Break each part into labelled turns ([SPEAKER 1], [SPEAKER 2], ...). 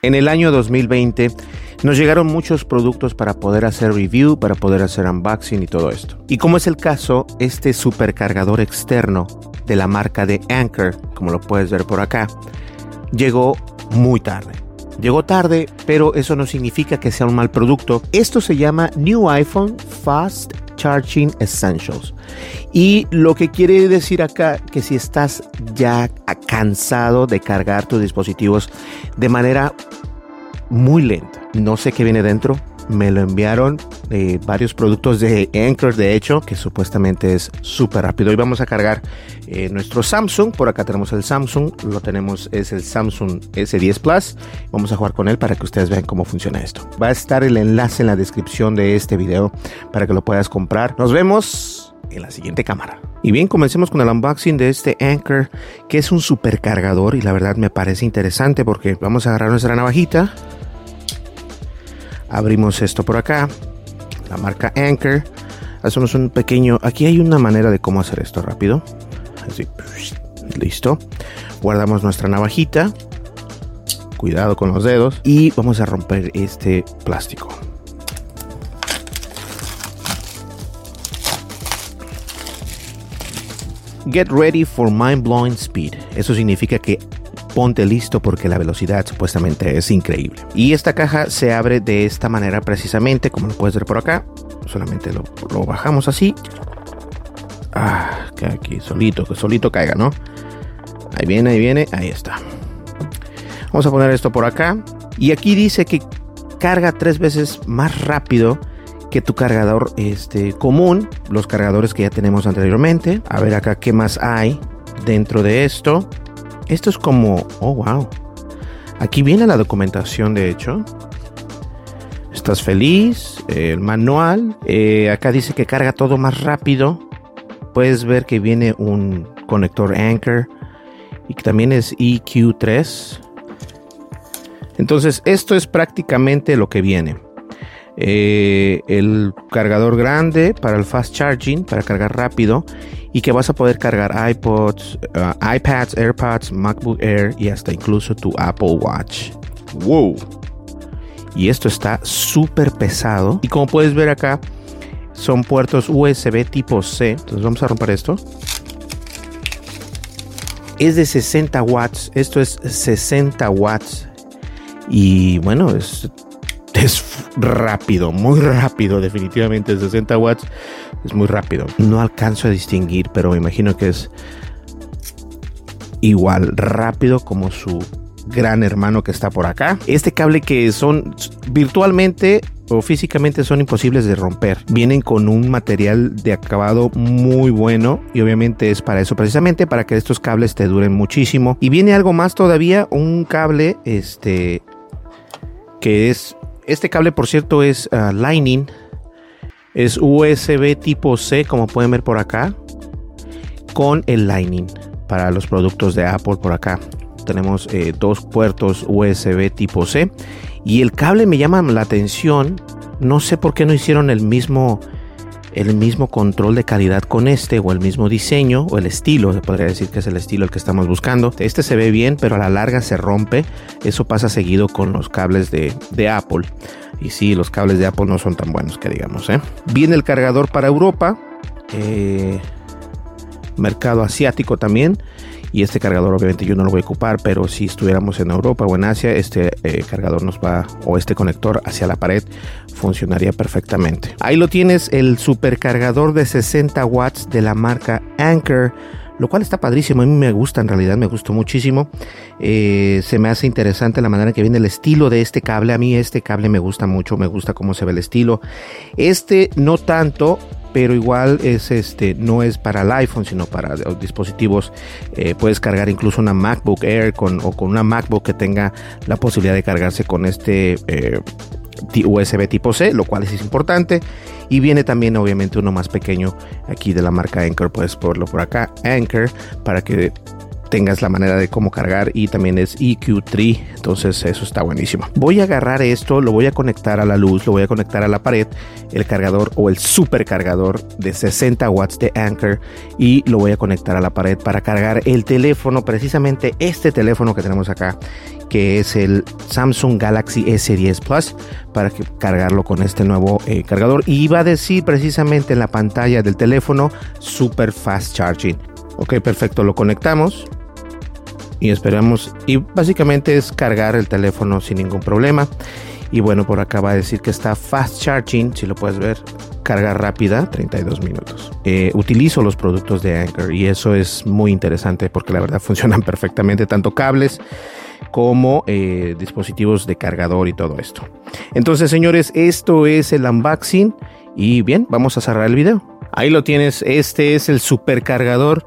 [SPEAKER 1] En el año 2020 nos llegaron muchos productos para poder hacer review, para poder hacer unboxing y todo esto. Y como es el caso, este supercargador externo de la marca de Anchor, como lo puedes ver por acá, llegó muy tarde. Llegó tarde, pero eso no significa que sea un mal producto. Esto se llama New iPhone Fast Charging Essentials. Y lo que quiere decir acá que si estás ya cansado de cargar tus dispositivos de manera muy lenta, no sé qué viene dentro, me lo enviaron eh, varios productos de Anchor, de hecho, que supuestamente es súper rápido. Hoy vamos a cargar eh, nuestro Samsung. Por acá tenemos el Samsung, lo tenemos, es el Samsung S10 Plus. Vamos a jugar con él para que ustedes vean cómo funciona esto. Va a estar el enlace en la descripción de este video para que lo puedas comprar. Nos vemos en la siguiente cámara. Y bien, comencemos con el unboxing de este Anchor, que es un supercargador y la verdad me parece interesante porque vamos a agarrar nuestra navajita abrimos esto por acá la marca Anchor. Hacemos un pequeño aquí hay una manera de cómo hacer esto rápido. Así listo. Guardamos nuestra navajita. Cuidado con los dedos. Y vamos a romper este plástico. Get ready for mind blowing speed. Eso significa que ponte listo porque la velocidad supuestamente es increíble. Y esta caja se abre de esta manera precisamente, como lo puedes ver por acá. Solamente lo, bajamos así. Ah, que aquí solito, que solito caiga, ¿no? Ahí viene, ahí viene, ahí está. Vamos a poner esto por acá. Y aquí dice que carga tres veces más rápido que tu cargador este, común, los cargadores que ya tenemos anteriormente. A ver acá qué más hay dentro de esto. Esto es como, oh wow. Aquí viene la documentación, de hecho. Estás feliz, el manual. Eh, acá dice que carga todo más rápido. Puedes ver que viene un conector Anchor y que también es EQ3. Entonces, esto es prácticamente lo que viene. Eh, el cargador grande para el fast charging, para cargar rápido, y que vas a poder cargar iPods, uh, iPads, AirPods, MacBook Air y hasta incluso tu Apple Watch. ¡Wow! Y esto está súper pesado. Y como puedes ver acá, son puertos USB tipo C. Entonces vamos a romper esto. Es de 60 watts. Esto es 60 watts. Y bueno, es es rápido, muy rápido, definitivamente 60 watts es muy rápido. No alcanzo a distinguir, pero me imagino que es igual rápido como su gran hermano que está por acá. Este cable que son virtualmente o físicamente son imposibles de romper. Vienen con un material de acabado muy bueno y obviamente es para eso precisamente para que estos cables te duren muchísimo. Y viene algo más todavía, un cable este que es este cable, por cierto, es uh, Lightning. Es USB tipo C, como pueden ver por acá. Con el Lightning para los productos de Apple por acá. Tenemos eh, dos puertos USB tipo C. Y el cable me llama la atención. No sé por qué no hicieron el mismo el mismo control de calidad con este o el mismo diseño o el estilo, se podría decir que es el estilo el que estamos buscando. Este se ve bien, pero a la larga se rompe. Eso pasa seguido con los cables de, de Apple. Y sí, los cables de Apple no son tan buenos que digamos. ¿eh? Viene el cargador para Europa. Eh, mercado asiático también y este cargador obviamente yo no lo voy a ocupar pero si estuviéramos en Europa o en Asia este eh, cargador nos va o este conector hacia la pared funcionaría perfectamente ahí lo tienes el supercargador de 60 watts de la marca Anker lo cual está padrísimo, a mí me gusta, en realidad me gustó muchísimo. Eh, se me hace interesante la manera que viene el estilo de este cable. A mí este cable me gusta mucho, me gusta cómo se ve el estilo. Este no tanto, pero igual es este no es para el iPhone sino para dispositivos eh, puedes cargar incluso una MacBook Air o con una MacBook que tenga la posibilidad de cargarse con este eh, USB tipo C lo cual es importante. Y viene también obviamente uno más pequeño aquí de la marca Anchor puedes ponerlo por acá Anchor para que tengas la manera de cómo cargar y también es EQ3 entonces eso está buenísimo. Voy a agarrar esto lo voy a conectar a la luz lo voy a conectar a la pared el cargador o el supercargador de 60 watts de Anchor y lo voy a conectar a la pared para cargar el teléfono precisamente este teléfono que tenemos acá que es el Samsung Galaxy S10 Plus para cargarlo con este nuevo eh, cargador. Y va a decir precisamente en la pantalla del teléfono super fast charging. Ok perfecto lo conectamos y esperamos y básicamente es cargar el teléfono sin ningún problema. Y bueno por acá va a decir que está fast charging si lo puedes ver carga rápida 32 minutos. Eh, utilizo los productos de Anchor y eso es muy interesante porque la verdad funcionan perfectamente tanto cables como eh, dispositivos de cargador y todo esto. Entonces señores esto es el unboxing y bien vamos a cerrar el video. Ahí lo tienes este es el supercargador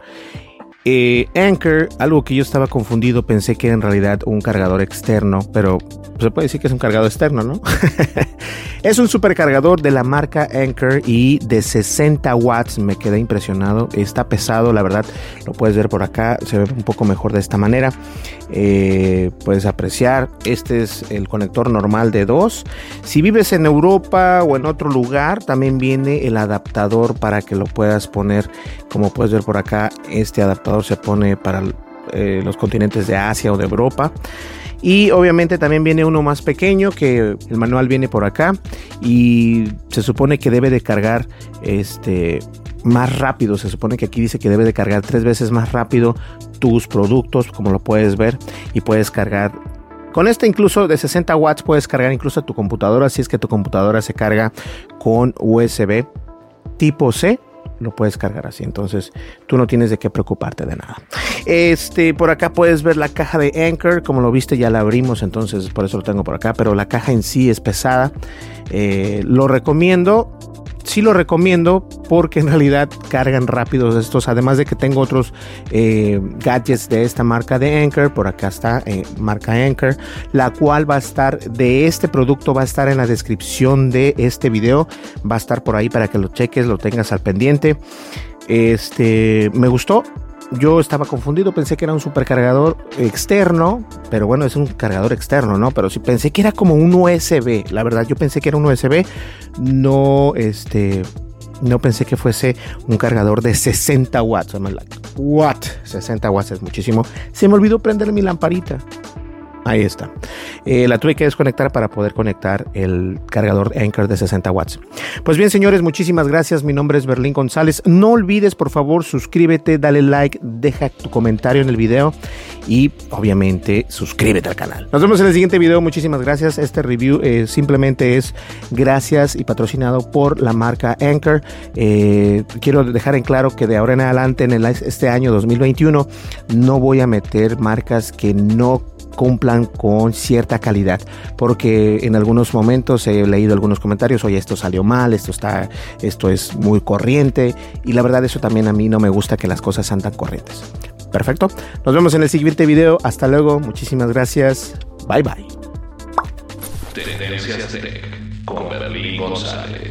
[SPEAKER 1] eh, Anchor, algo que yo estaba confundido, pensé que era en realidad un cargador externo, pero se puede decir que es un cargador externo, ¿no? es un supercargador de la marca Anchor y de 60 watts, me quedé impresionado, está pesado, la verdad, lo puedes ver por acá, se ve un poco mejor de esta manera, eh, puedes apreciar, este es el conector normal de 2, si vives en Europa o en otro lugar, también viene el adaptador para que lo puedas poner, como puedes ver por acá, este adaptador se pone para eh, los continentes de Asia o de Europa. Y obviamente también viene uno más pequeño que el manual viene por acá y se supone que debe de cargar este más rápido. Se supone que aquí dice que debe de cargar tres veces más rápido tus productos, como lo puedes ver, y puedes cargar. Con este incluso de 60 watts puedes cargar incluso tu computadora si es que tu computadora se carga con USB tipo C lo puedes cargar así. Entonces tú no tienes de qué preocuparte de nada. Este, por acá puedes ver la caja de Anchor. Como lo viste, ya la abrimos. Entonces por eso lo tengo por acá. Pero la caja en sí es pesada. Eh, lo recomiendo sí lo recomiendo porque en realidad cargan rápidos estos. Además de que tengo otros eh, gadgets de esta marca de Anchor. Por acá está eh, marca Anchor. La cual va a estar de este producto. Va a estar en la descripción de este video. Va a estar por ahí para que lo cheques, lo tengas al pendiente. Este me gustó yo estaba confundido, pensé que era un supercargador externo, pero bueno, es un cargador externo, ¿no? Pero sí pensé que era como un USB, la verdad, yo pensé que era un USB, no, este, no pensé que fuese un cargador de 60 watts. What? 60 watts es muchísimo. Se me olvidó prender mi lamparita. Ahí está. Eh, la tuve que desconectar para poder conectar el cargador Anchor de 60 watts. Pues bien, señores, muchísimas gracias. Mi nombre es Berlín González. No olvides, por favor, suscríbete, dale like, deja tu comentario en el video y obviamente suscríbete al canal. Nos vemos en el siguiente video. Muchísimas gracias. Este review eh, simplemente es gracias y patrocinado por la marca Anchor. Eh, quiero dejar en claro que de ahora en adelante, en este año 2021, no voy a meter marcas que no cumplan con cierta calidad. Porque en algunos momentos he leído algunos comentarios oye esto salió mal esto está esto es muy corriente y la verdad eso también a mí no me gusta que las cosas sean tan corrientes. Perfecto. Nos vemos en el siguiente video. Hasta luego. Muchísimas gracias. Bye bye.
[SPEAKER 2] Would you